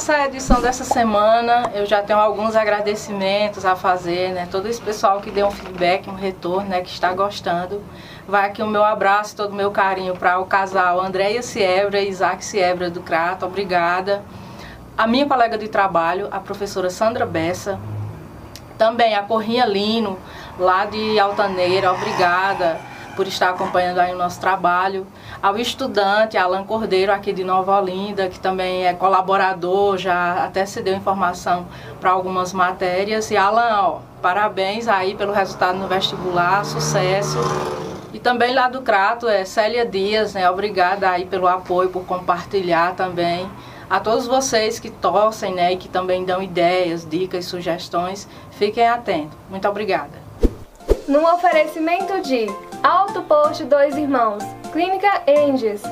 nessa edição dessa semana eu já tenho alguns agradecimentos a fazer, né? Todo esse pessoal que deu um feedback, um retorno, né? Que está gostando. Vai aqui o meu abraço, todo o meu carinho para o casal Andréia Siebra e Isaac Siebra do Crato. Obrigada. A minha colega de trabalho, a professora Sandra Bessa. Também a Corrinha Lino, lá de Altaneira. Obrigada por estar acompanhando aí o nosso trabalho. Ao estudante Alan Cordeiro, aqui de Nova Olinda, que também é colaborador, já até se deu informação para algumas matérias. E Alan, ó, parabéns aí pelo resultado no vestibular, sucesso. E também lá do Crato, é Célia Dias, né? Obrigada aí pelo apoio, por compartilhar também. A todos vocês que torcem, né, e que também dão ideias, dicas, sugestões, fiquem atentos. Muito obrigada. Num oferecimento de Alto Posto Dois Irmãos, Clínica Angels,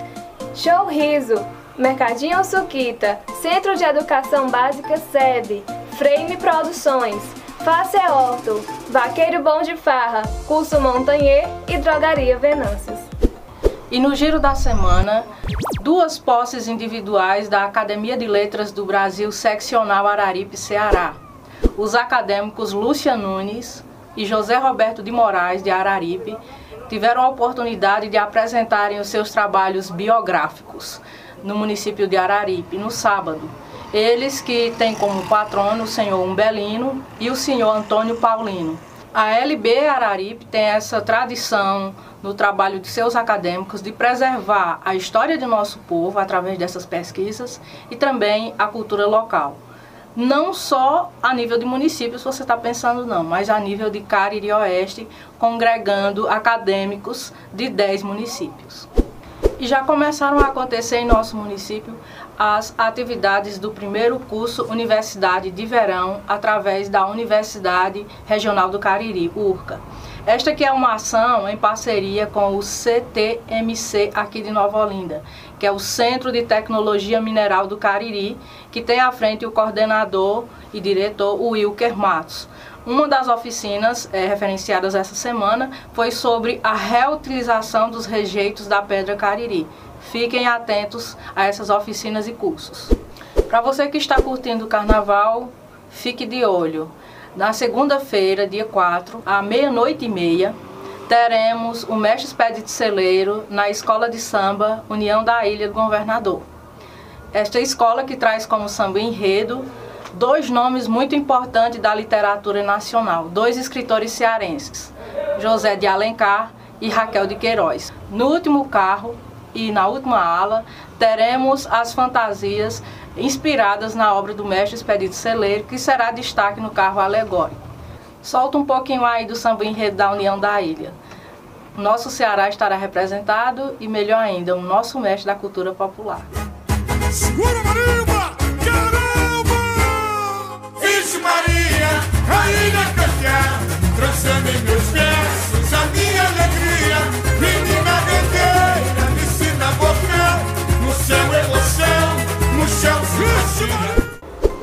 Show Riso, Mercadinho Suquita, Centro de Educação Básica SEB, Frame Produções, Face Horto, Vaqueiro Bom de Farra, Curso Montanher e Drogaria Venâncios. E no giro da semana, duas posses individuais da Academia de Letras do Brasil Seccional Araripe, Ceará. Os acadêmicos Lúcia Nunes e José Roberto de Moraes, de Araripe, tiveram a oportunidade de apresentarem os seus trabalhos biográficos no município de Araripe, no sábado. Eles que têm como patrono o senhor Umbelino e o senhor Antônio Paulino. A LB Araripe tem essa tradição no trabalho de seus acadêmicos de preservar a história de nosso povo através dessas pesquisas e também a cultura local não só a nível de municípios você está pensando não, mas a nível de Cariri Oeste, congregando acadêmicos de 10 municípios. E já começaram a acontecer em nosso município as atividades do primeiro curso Universidade de Verão através da Universidade Regional do Cariri, URCA. Esta aqui é uma ação em parceria com o CTMC aqui de Nova Olinda, que é o Centro de Tecnologia Mineral do Cariri, que tem à frente o coordenador e diretor Wilker Matos. Uma das oficinas é, referenciadas essa semana foi sobre a reutilização dos rejeitos da pedra Cariri. Fiquem atentos a essas oficinas e cursos. Para você que está curtindo o carnaval, fique de olho. Na segunda-feira, dia 4, à meia-noite e meia, teremos o mestre expedito celeiro na Escola de Samba União da Ilha do Governador. Esta escola que traz como samba enredo dois nomes muito importantes da literatura nacional, dois escritores cearenses, José de Alencar e Raquel de Queiroz. No último carro e na última ala teremos as fantasias inspiradas na obra do mestre Expedito Celeiro, que será destaque no carro alegórico. Solta um pouquinho aí do samba enredo da União da Ilha. Nosso Ceará estará representado e, melhor ainda, o nosso mestre da cultura popular. Segura Marimba! Caramba! Vixe Maria, rainha em meus versos a minha alegria. Menina guerreira, me ensina a bocar no céu emoção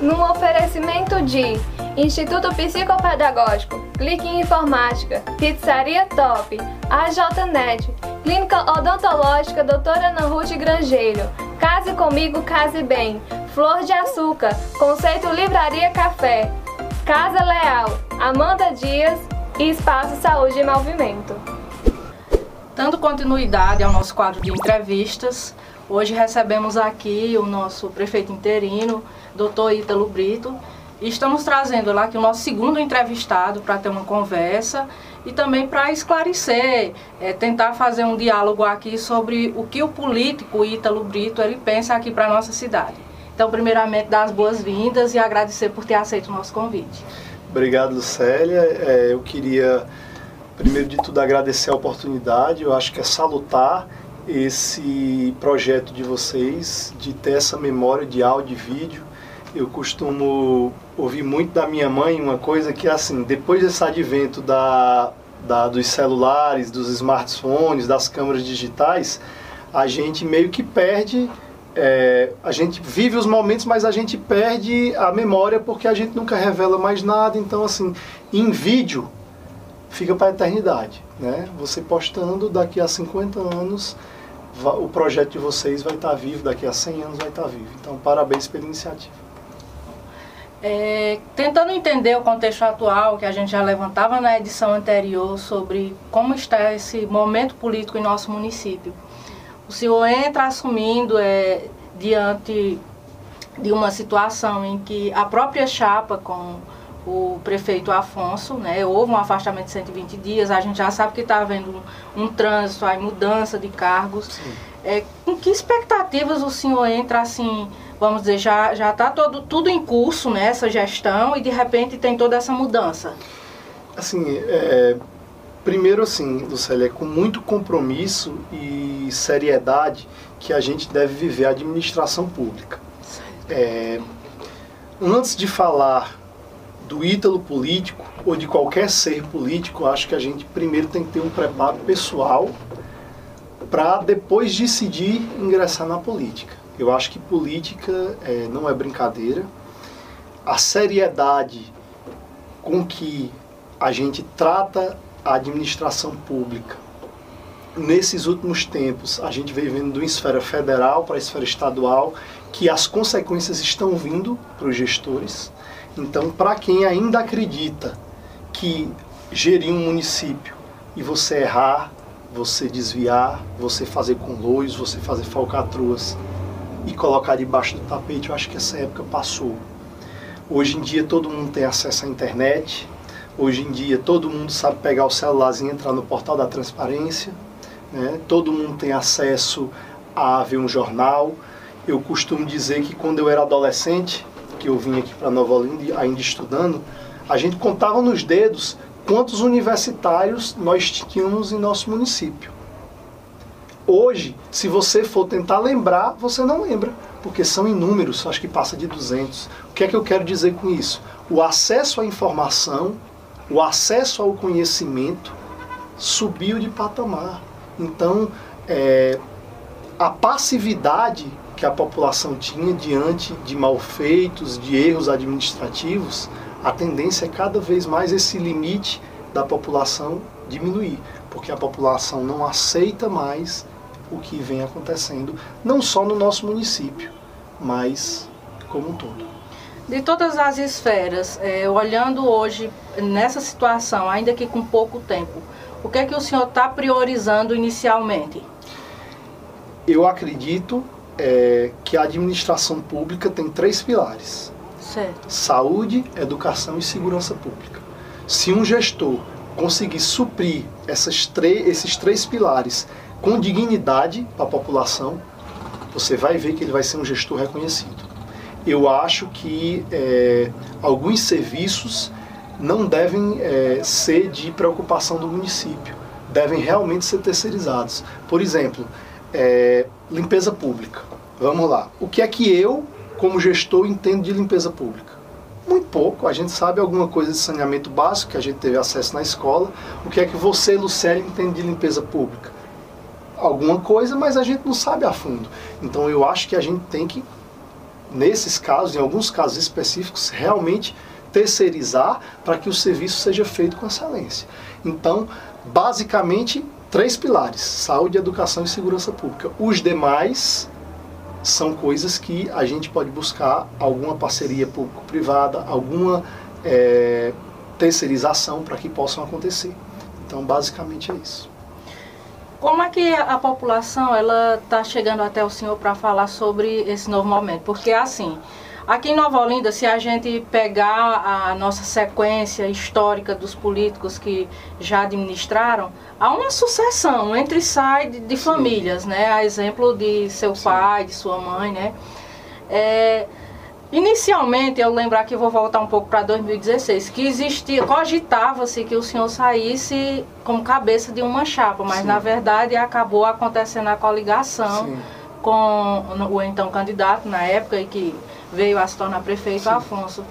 num oferecimento de Instituto Psicopedagógico, Clique em Informática, Pizzaria Top, AJNet, Clínica Odontológica Doutora Ana Ruth Grangeiro, Case Comigo, Case Bem, Flor de Açúcar, Conceito Livraria Café, Casa Leal, Amanda Dias e Espaço Saúde e Movimento. Dando continuidade ao nosso quadro de entrevistas, Hoje recebemos aqui o nosso prefeito interino, doutor Ítalo Brito, estamos trazendo lá aqui o nosso segundo entrevistado para ter uma conversa e também para esclarecer, é, tentar fazer um diálogo aqui sobre o que o político Ítalo Brito ele pensa aqui para a nossa cidade. Então, primeiramente, dar as boas-vindas e agradecer por ter aceito o nosso convite. Obrigado, Lucélia. É, eu queria, primeiro de tudo, agradecer a oportunidade. Eu acho que é salutar esse projeto de vocês, de ter essa memória de áudio e vídeo. Eu costumo ouvir muito da minha mãe uma coisa que, assim, depois desse advento da, da, dos celulares, dos smartphones, das câmeras digitais, a gente meio que perde. É, a gente vive os momentos, mas a gente perde a memória porque a gente nunca revela mais nada. Então, assim, em vídeo fica para a eternidade. Né? Você postando daqui a 50 anos, o projeto de vocês vai estar vivo, daqui a 100 anos vai estar vivo. Então, parabéns pela iniciativa. É, tentando entender o contexto atual que a gente já levantava na edição anterior sobre como está esse momento político em nosso município. O senhor entra assumindo é, diante de uma situação em que a própria chapa com o prefeito Afonso, né, houve um afastamento de 120 dias, a gente já sabe que está havendo um, trânsito, aí mudança de cargos. É, com que expectativas o senhor entra assim, vamos dizer, já já está todo tudo em curso nessa né, gestão e de repente tem toda essa mudança? Assim, é, primeiro assim, Lucélia, é com muito compromisso e seriedade que a gente deve viver a administração pública. É, antes de falar do ítalo político ou de qualquer ser político, acho que a gente primeiro tem que ter um preparo pessoal para depois decidir ingressar na política. Eu acho que política é, não é brincadeira. A seriedade com que a gente trata a administração pública nesses últimos tempos, a gente vem vendo de uma esfera federal para a esfera estadual que as consequências estão vindo para os gestores. Então, para quem ainda acredita que gerir um município e você errar, você desviar, você fazer com lois, você fazer falcatruas e colocar debaixo do tapete, eu acho que essa época passou. Hoje em dia todo mundo tem acesso à internet, hoje em dia todo mundo sabe pegar o celularzinho e entrar no portal da transparência, né? todo mundo tem acesso a ver um jornal. Eu costumo dizer que quando eu era adolescente, que eu vim aqui para Nova Olinda ainda estudando, a gente contava nos dedos quantos universitários nós tínhamos em nosso município. Hoje, se você for tentar lembrar, você não lembra, porque são inúmeros, acho que passa de 200. O que é que eu quero dizer com isso? O acesso à informação, o acesso ao conhecimento subiu de patamar. Então, é, a passividade que a população tinha diante de malfeitos, de erros administrativos, a tendência é cada vez mais esse limite da população diminuir, porque a população não aceita mais o que vem acontecendo, não só no nosso município, mas como um todo. De todas as esferas, é, olhando hoje nessa situação, ainda que com pouco tempo, o que é que o senhor está priorizando inicialmente? Eu acredito é, que a administração pública tem três pilares: certo. saúde, educação e segurança pública. Se um gestor conseguir suprir esses três pilares com dignidade para a população, você vai ver que ele vai ser um gestor reconhecido. Eu acho que é, alguns serviços não devem é, ser de preocupação do município, devem realmente ser terceirizados. Por exemplo, é, limpeza pública. Vamos lá. O que é que eu, como gestor, entendo de limpeza pública? Muito pouco. A gente sabe alguma coisa de saneamento básico, que a gente teve acesso na escola. O que é que você, Lucélio, entende de limpeza pública? Alguma coisa, mas a gente não sabe a fundo. Então eu acho que a gente tem que, nesses casos, em alguns casos específicos, realmente terceirizar para que o serviço seja feito com excelência. Então, basicamente, três pilares: saúde, educação e segurança pública. Os demais são coisas que a gente pode buscar alguma parceria público-privada, alguma é, terceirização para que possam acontecer. Então, basicamente é isso. Como é que a população ela está chegando até o senhor para falar sobre esse novo momento? Porque assim, Aqui em Nova Olinda, se a gente pegar a nossa sequência histórica dos políticos que já administraram, há uma sucessão entre sai de, de famílias, né? A exemplo de seu Sim. pai, de sua mãe, né? É, inicialmente, eu lembrar que vou voltar um pouco para 2016, que existia, cogitava-se que o senhor saísse como cabeça de uma chapa, mas Sim. na verdade acabou acontecendo a coligação Sim. Com o então candidato na época e que veio a se tornar prefeito Sim. Afonso.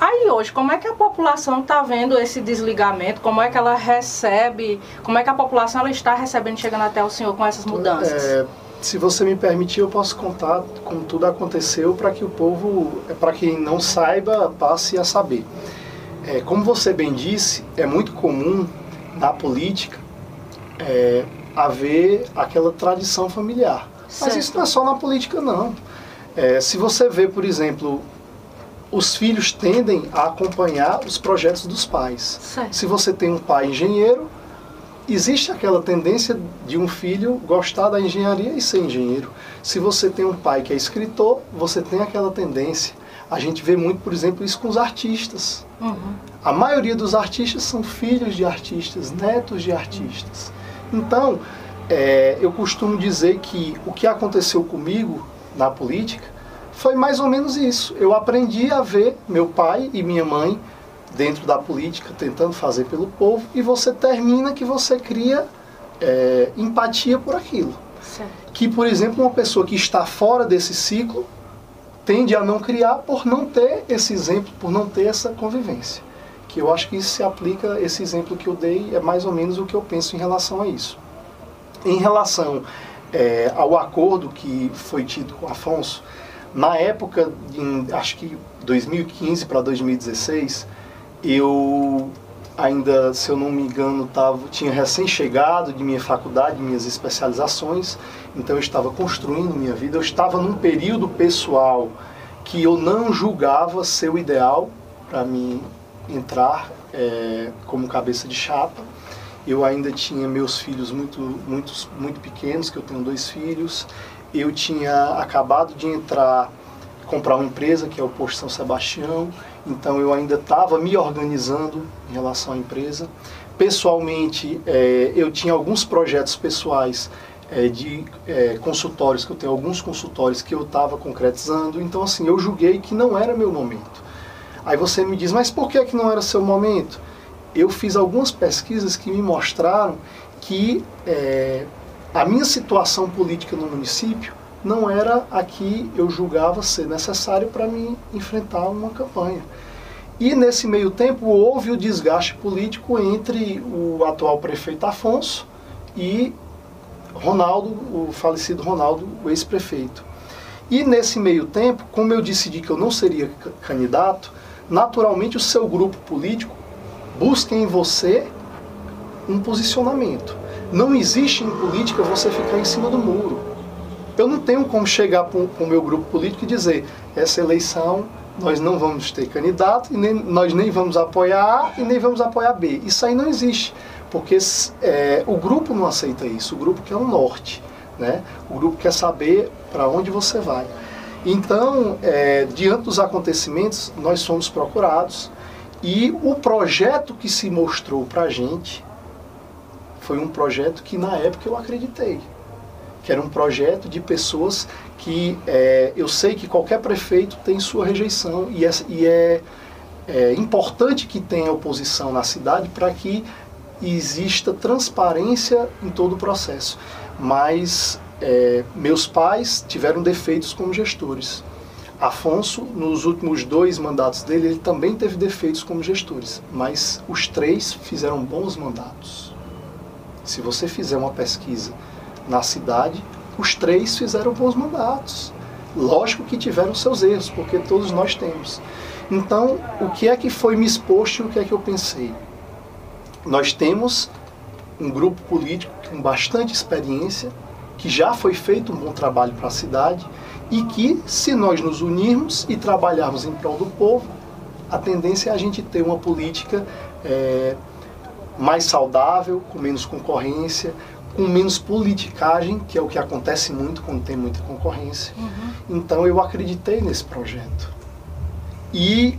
Aí hoje, como é que a população está vendo esse desligamento? Como é que ela recebe? Como é que a população ela está recebendo, chegando até o senhor com essas mudanças? É, se você me permitir, eu posso contar como tudo aconteceu para que o povo, é, para quem não saiba, passe a saber. É, como você bem disse, é muito comum na política é, haver aquela tradição familiar. Mas isso não é só na política, não. É, se você vê, por exemplo, os filhos tendem a acompanhar os projetos dos pais. Certo. Se você tem um pai engenheiro, existe aquela tendência de um filho gostar da engenharia e ser engenheiro. Se você tem um pai que é escritor, você tem aquela tendência. A gente vê muito, por exemplo, isso com os artistas. Uhum. A maioria dos artistas são filhos de artistas, netos de artistas. Então, é, eu costumo dizer que o que aconteceu comigo na política foi mais ou menos isso. Eu aprendi a ver meu pai e minha mãe dentro da política tentando fazer pelo povo e você termina que você cria é, empatia por aquilo. Certo. Que, por exemplo, uma pessoa que está fora desse ciclo tende a não criar por não ter esse exemplo, por não ter essa convivência. Que eu acho que isso se aplica, esse exemplo que eu dei é mais ou menos o que eu penso em relação a isso. Em relação é, ao acordo que foi tido com Afonso, na época, em, acho que 2015 para 2016, eu ainda, se eu não me engano, tava, tinha recém-chegado de minha faculdade, minhas especializações, então eu estava construindo minha vida, eu estava num período pessoal que eu não julgava ser o ideal para mim entrar é, como cabeça de chapa. Eu ainda tinha meus filhos muito, muito, muito pequenos, que eu tenho dois filhos. Eu tinha acabado de entrar, comprar uma empresa, que é o Posto São Sebastião. Então eu ainda estava me organizando em relação à empresa. Pessoalmente, é, eu tinha alguns projetos pessoais é, de é, consultórios, que eu tenho alguns consultórios que eu estava concretizando. Então, assim, eu julguei que não era meu momento. Aí você me diz, mas por que, que não era seu momento? Eu fiz algumas pesquisas que me mostraram que é, a minha situação política no município não era a que eu julgava ser necessário para me enfrentar uma campanha. E nesse meio tempo houve o desgaste político entre o atual prefeito Afonso e Ronaldo, o falecido Ronaldo, o ex-prefeito. E nesse meio tempo, como eu decidi que eu não seria candidato, naturalmente o seu grupo político busca em você um posicionamento. Não existe em política você ficar em cima do muro. Eu não tenho como chegar para o meu grupo político e dizer essa eleição nós não vamos ter candidato e nem, nós nem vamos apoiar A e nem vamos apoiar B. Isso aí não existe, porque é, o grupo não aceita isso. O grupo quer o norte, né? O grupo quer saber para onde você vai. Então, é, diante dos acontecimentos, nós somos procurados e o projeto que se mostrou para a gente foi um projeto que na época eu acreditei. Que era um projeto de pessoas que é, eu sei que qualquer prefeito tem sua rejeição e é, e é, é importante que tenha oposição na cidade para que exista transparência em todo o processo. Mas é, meus pais tiveram defeitos como gestores. Afonso, nos últimos dois mandatos dele, ele também teve defeitos como gestores, mas os três fizeram bons mandatos. Se você fizer uma pesquisa na cidade, os três fizeram bons mandatos. Lógico que tiveram seus erros, porque todos nós temos. Então, o que é que foi me exposto e o que é que eu pensei? Nós temos um grupo político com bastante experiência, que já foi feito um bom trabalho para a cidade e que, se nós nos unirmos e trabalharmos em prol do povo, a tendência é a gente ter uma política é, mais saudável, com menos concorrência, com menos politicagem, que é o que acontece muito quando tem muita concorrência. Uhum. Então eu acreditei nesse projeto. E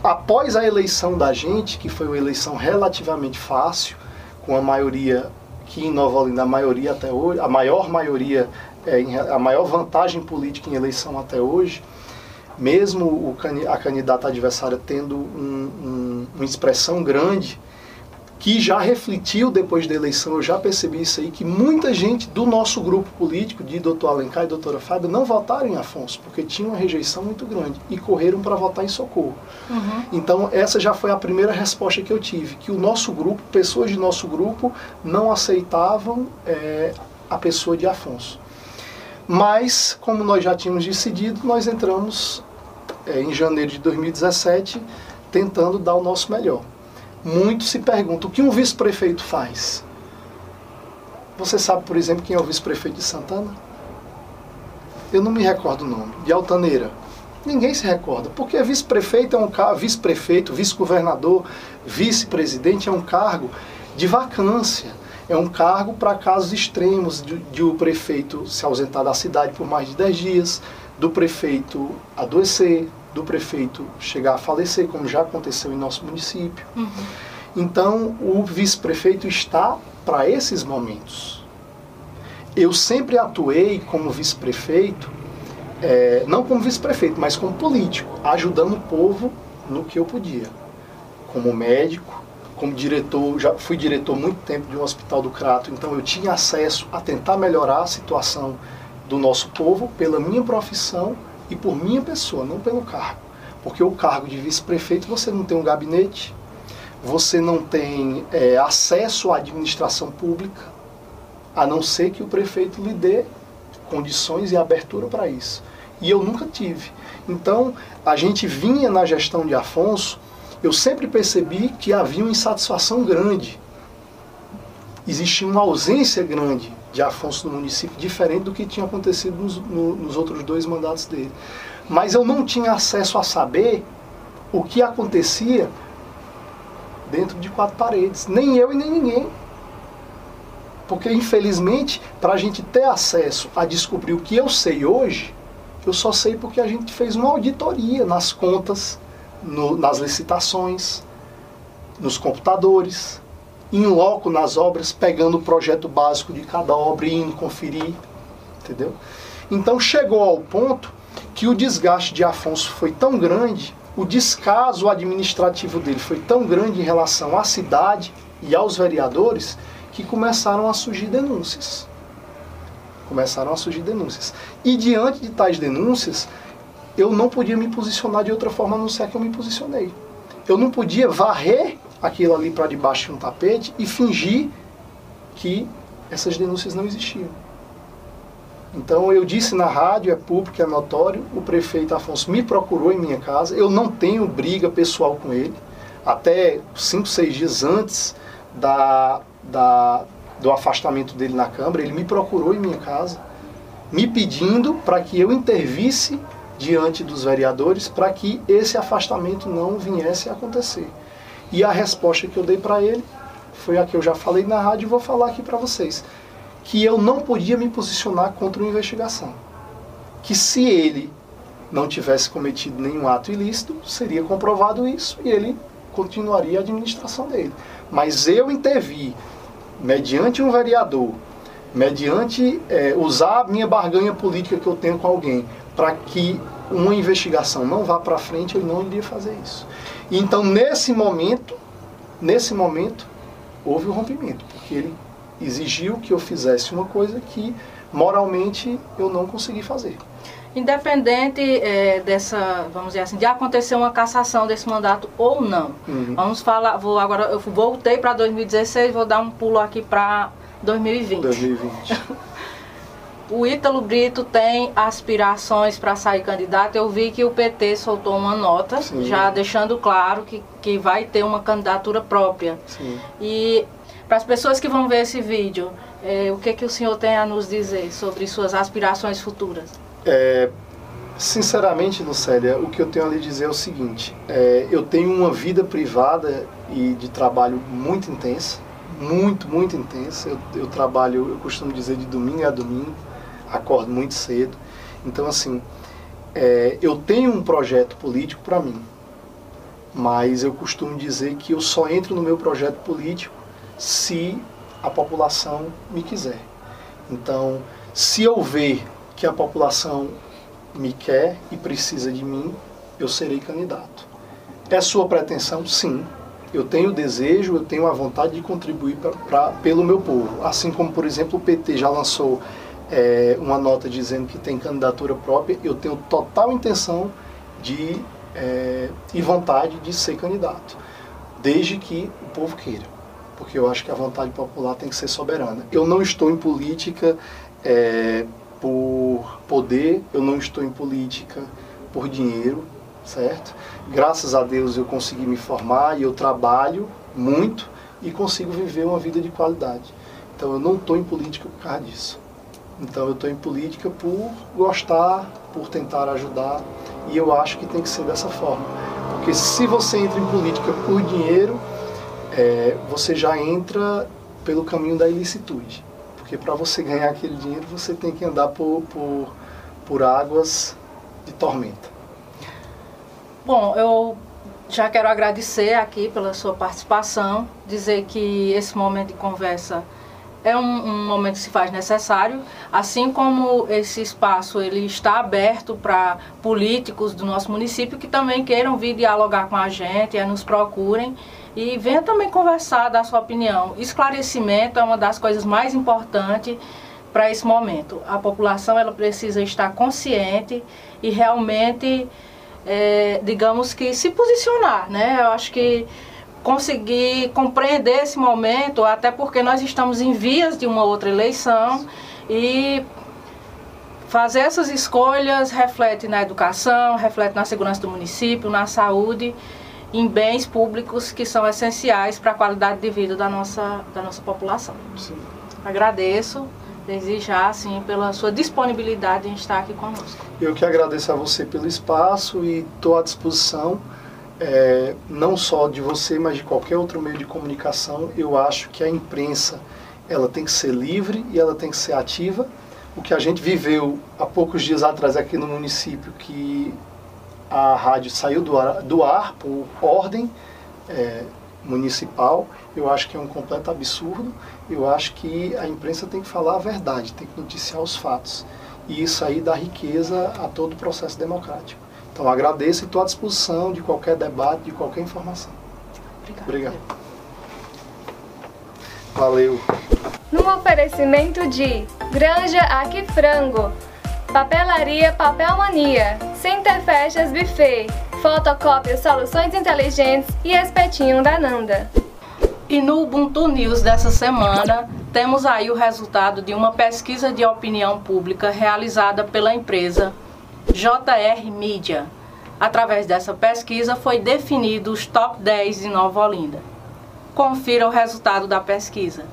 após a eleição da gente, que foi uma eleição relativamente fácil, com a maioria que em Nova Olinda a maioria até hoje, a maior maioria é, a maior vantagem política em eleição até hoje, mesmo a candidata adversária tendo um, um, uma expressão grande, que já refletiu depois da eleição, eu já percebi isso aí, que muita gente do nosso grupo político, de doutor Alencar e doutora Fábio, não votaram em Afonso, porque tinha uma rejeição muito grande e correram para votar em Socorro. Uhum. Então, essa já foi a primeira resposta que eu tive, que o nosso grupo, pessoas de nosso grupo, não aceitavam é, a pessoa de Afonso. Mas, como nós já tínhamos decidido, nós entramos é, em janeiro de 2017 tentando dar o nosso melhor. Muitos se perguntam o que um vice-prefeito faz. Você sabe, por exemplo, quem é o vice-prefeito de Santana? Eu não me recordo o nome. De Altaneira. Ninguém se recorda, porque vice-prefeito é um cargo, vice-prefeito, vice-governador, vice-presidente é um cargo de vacância. É um cargo para casos extremos de, de, o prefeito se ausentar da cidade por mais de 10 dias, do prefeito adoecer, do prefeito chegar a falecer, como já aconteceu em nosso município. Uhum. Então, o vice-prefeito está para esses momentos. Eu sempre atuei como vice-prefeito, é, não como vice-prefeito, mas como político, ajudando o povo no que eu podia. Como médico, como diretor, já fui diretor muito tempo de um hospital do Crato, então eu tinha acesso a tentar melhorar a situação do nosso povo pela minha profissão e por minha pessoa, não pelo cargo. Porque o cargo de vice-prefeito você não tem um gabinete, você não tem é, acesso à administração pública, a não ser que o prefeito lhe dê condições e abertura para isso. E eu nunca tive. Então, a gente vinha na gestão de Afonso eu sempre percebi que havia uma insatisfação grande. Existia uma ausência grande de Afonso no município, diferente do que tinha acontecido nos, no, nos outros dois mandatos dele. Mas eu não tinha acesso a saber o que acontecia dentro de quatro paredes. Nem eu e nem ninguém. Porque, infelizmente, para a gente ter acesso a descobrir o que eu sei hoje, eu só sei porque a gente fez uma auditoria nas contas no, nas licitações, nos computadores, em loco nas obras, pegando o projeto básico de cada obra e indo conferir, entendeu? Então chegou ao ponto que o desgaste de Afonso foi tão grande, o descaso administrativo dele foi tão grande em relação à cidade e aos vereadores, que começaram a surgir denúncias. Começaram a surgir denúncias. E diante de tais denúncias, eu não podia me posicionar de outra forma a não ser que eu me posicionei. Eu não podia varrer aquilo ali para debaixo de um tapete e fingir que essas denúncias não existiam. Então eu disse na rádio, é público, é notório, o prefeito Afonso me procurou em minha casa, eu não tenho briga pessoal com ele, até cinco, seis dias antes da, da, do afastamento dele na Câmara, ele me procurou em minha casa, me pedindo para que eu intervisse diante dos vereadores para que esse afastamento não viesse a acontecer. E a resposta que eu dei para ele foi a que eu já falei na rádio e vou falar aqui para vocês, que eu não podia me posicionar contra uma investigação. Que se ele não tivesse cometido nenhum ato ilícito, seria comprovado isso e ele continuaria a administração dele. Mas eu intervi, mediante um vereador, mediante é, usar a minha barganha política que eu tenho com alguém, para que uma investigação não vá para frente, ele não iria fazer isso. Então, nesse momento, nesse momento, houve o um rompimento, porque ele exigiu que eu fizesse uma coisa que moralmente eu não consegui fazer. Independente é, dessa, vamos dizer assim, de acontecer uma cassação desse mandato ou não. Uhum. Vamos falar, vou agora eu voltei para 2016, vou dar um pulo aqui para 2020. 2020. O Ítalo Brito tem aspirações para sair candidato. Eu vi que o PT soltou uma nota, Sim. já deixando claro que, que vai ter uma candidatura própria. Sim. E para as pessoas que vão ver esse vídeo, é, o que, que o senhor tem a nos dizer sobre suas aspirações futuras? É, sinceramente, Lucélia, o que eu tenho a lhe dizer é o seguinte: é, eu tenho uma vida privada e de trabalho muito intensa. Muito, muito intensa. Eu, eu trabalho, eu costumo dizer, de domingo a domingo acordo muito cedo. Então, assim, é, eu tenho um projeto político para mim, mas eu costumo dizer que eu só entro no meu projeto político se a população me quiser. Então, se eu ver que a população me quer e precisa de mim, eu serei candidato. É sua pretensão? Sim. Eu tenho o desejo, eu tenho a vontade de contribuir pra, pra, pelo meu povo. Assim como, por exemplo, o PT já lançou é, uma nota dizendo que tem candidatura própria, eu tenho total intenção de é, e vontade de ser candidato, desde que o povo queira, porque eu acho que a vontade popular tem que ser soberana. Eu não estou em política é, por poder, eu não estou em política por dinheiro, certo? Graças a Deus eu consegui me formar e eu trabalho muito e consigo viver uma vida de qualidade. Então eu não estou em política por causa disso. Então eu estou em política por gostar, por tentar ajudar E eu acho que tem que ser dessa forma. Porque se você entra em política por dinheiro, é, você já entra pelo caminho da ilicitude. Porque para você ganhar aquele dinheiro, você tem que andar por, por, por águas de tormenta. Bom, eu já quero agradecer aqui pela sua participação, dizer que esse momento de conversa é um, um, momento que se faz necessário, assim como esse espaço ele está aberto para políticos do nosso município que também queiram vir dialogar com a gente, é, nos procurem e venha também conversar, dar sua opinião. Esclarecimento é uma das coisas mais importantes para esse momento. A população ela precisa estar consciente e realmente, é, digamos que, se posicionar, né? Eu acho que conseguir compreender esse momento, até porque nós estamos em vias de uma outra eleição e fazer essas escolhas reflete na educação, reflete na segurança do município, na saúde em bens públicos que são essenciais para a qualidade de vida da nossa, da nossa população. Sim. Agradeço desde já assim, pela sua disponibilidade em estar aqui conosco. Eu que agradeço a você pelo espaço e estou à disposição, é, não só de você, mas de qualquer outro meio de comunicação. Eu acho que a imprensa ela tem que ser livre e ela tem que ser ativa. O que a gente viveu há poucos dias atrás aqui no município, que a rádio saiu do ar, do ar por ordem é, municipal, eu acho que é um completo absurdo. Eu acho que a imprensa tem que falar a verdade, tem que noticiar os fatos. E isso aí dá riqueza a todo o processo democrático. Então agradeço e estou à disposição de qualquer debate, de qualquer informação. Obrigado. Obrigado. Valeu. No oferecimento de Granja Aqui Frango, Papelaria Papel Mania, Center Festas Buffet, Fotocópia Soluções Inteligentes e Espetinho da Nanda. E no Ubuntu News dessa semana, temos aí o resultado de uma pesquisa de opinião pública realizada pela empresa JR Media. Através dessa pesquisa foi definido os top 10 de Nova Olinda. Confira o resultado da pesquisa.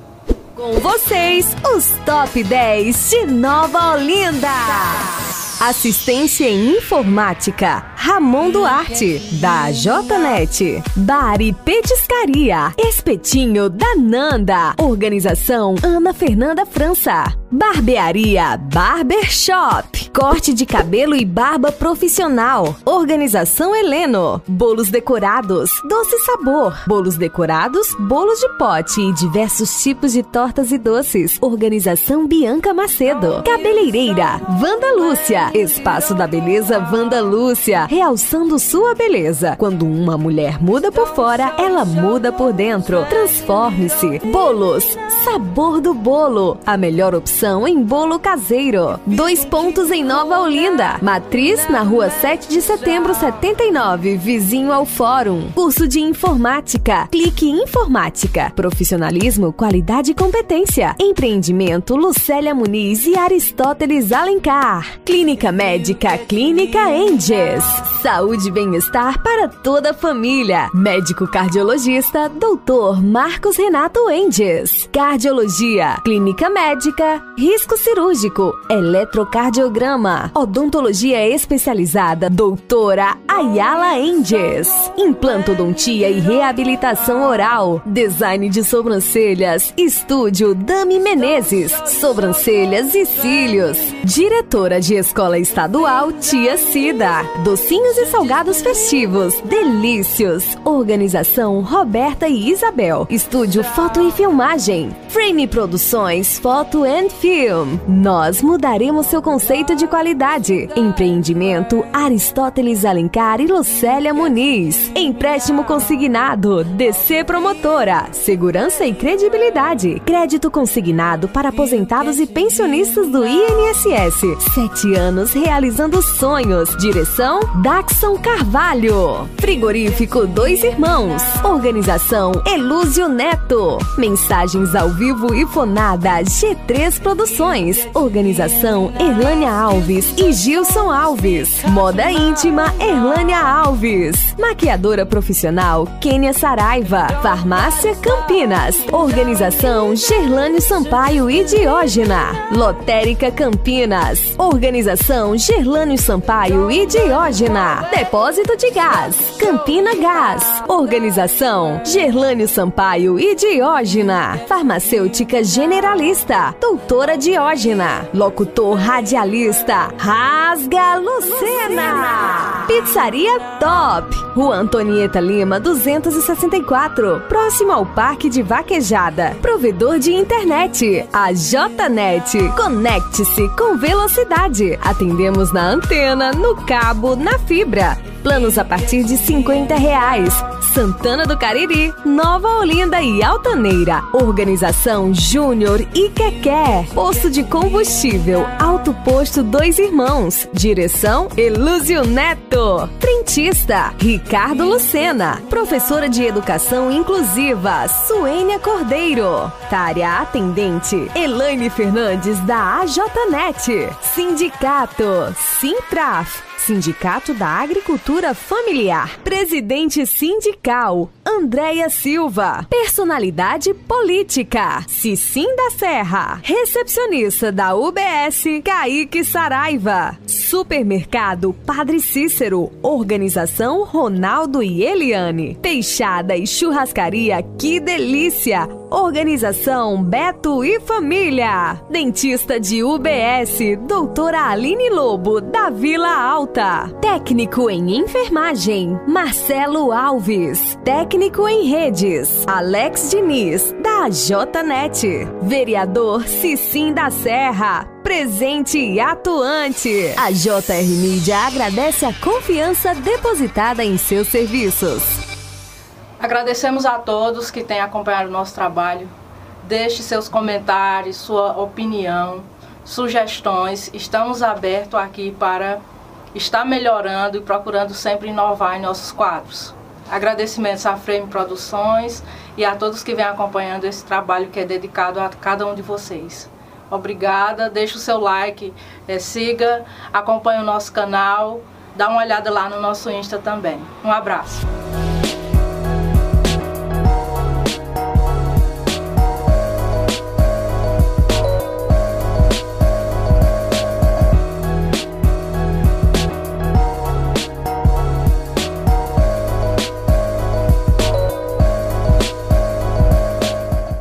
Com vocês, os top 10 de Nova Olinda. Assistência em Informática, Ramon Duarte, da JNet. Bar e Petiscaria, Espetinho da Nanda. Organização Ana Fernanda França. Barbearia Barbershop. Corte de cabelo e barba profissional. Organização Heleno. Bolos decorados. Doce sabor. Bolos decorados, bolos de pote e diversos tipos de tortas e doces. Organização Bianca Macedo. Cabeleireira Vanda Lúcia. Espaço da Beleza Vanda Lúcia. Realçando sua beleza. Quando uma mulher muda por fora, ela muda por dentro. Transforme-se. Bolos. Sabor do bolo. A melhor opção em bolo caseiro. Dois pontos em Nova Olinda. Matriz na rua 7 de setembro 79, vizinho ao Fórum. Curso de Informática. Clique Informática. Profissionalismo, qualidade e competência. Empreendimento Lucélia Muniz e Aristóteles Alencar. Clínica Médica Clínica Enges. Saúde e bem-estar para toda a família. Médico cardiologista Dr. Marcos Renato Enges. Cardiologia. Clínica Médica risco cirúrgico, eletrocardiograma, odontologia especializada, doutora Ayala Enges, implantodontia e reabilitação oral, design de sobrancelhas, estúdio Dami Menezes, sobrancelhas e cílios, diretora de escola estadual Tia Cida, docinhos e salgados festivos, delícios, organização Roberta e Isabel, estúdio foto e filmagem, Frame Produções, foto and Film. Nós mudaremos seu conceito de qualidade. Empreendimento Aristóteles Alencar e Lucélia Muniz. Empréstimo consignado. DC Promotora. Segurança e credibilidade. Crédito consignado para aposentados e pensionistas do INSS. Sete anos realizando sonhos. Direção Daxon Carvalho. Frigorífico Dois Irmãos. Organização Elúzio Neto. Mensagens ao vivo e fonada G3 Produções. Organização Erlânia Alves e Gilson Alves. Moda íntima Erlânia Alves. Maquiadora profissional Kênia Saraiva. Farmácia Campinas. Organização Gerlane Sampaio e Diógena. Lotérica Campinas. Organização Gerlane Sampaio e Diógena. Depósito de Gás, Campina Gás. Organização Gerlânio Sampaio e Diógena. Farmacêutica Generalista, Doutora Diógena. Locutor radialista, Rasga Lucena. Pizzaria Top, Rua Antonieta Lima 264, próximo ao Parque de Vaquejada. Provedor de internet, a JNet. Conecte-se com velocidade. Atendemos na antena, no cabo, na fibra. Planos a partir de 50 reais. Santana do Cariri, Nova Olinda e Altaneira. Organização Júnior e Quequer. Posto de combustível, Alto Posto Dois Irmãos. Direção Elúzio Neto. Frentista Ricardo Lucena. Professora de Educação Inclusiva Suênia Cordeiro. Tária Atendente Elaine Fernandes da AJNet. Sindicato Sintraf. Sindicato da Agricultura Familiar. Presidente sindical, Andréia Silva. Personalidade política, Cicim da Serra. Recepcionista da UBS, Kaique Saraiva. Supermercado Padre Cícero. Organização Ronaldo e Eliane. Peixada e churrascaria Que Delícia. Organização Beto e Família. Dentista de UBS, doutora Aline Lobo, da Vila Alta. Técnico em enfermagem, Marcelo Alves. Técnico em redes, Alex Diniz, da JNet. Vereador Cicim da Serra. Presente e atuante. A JR Mídia agradece a confiança depositada em seus serviços. Agradecemos a todos que têm acompanhado o nosso trabalho. Deixe seus comentários, sua opinião, sugestões. Estamos abertos aqui para estar melhorando e procurando sempre inovar em nossos quadros. Agradecimentos à Frame Produções e a todos que vêm acompanhando esse trabalho que é dedicado a cada um de vocês. Obrigada, deixe o seu like, é, siga, acompanhe o nosso canal, dá uma olhada lá no nosso Insta também. Um abraço.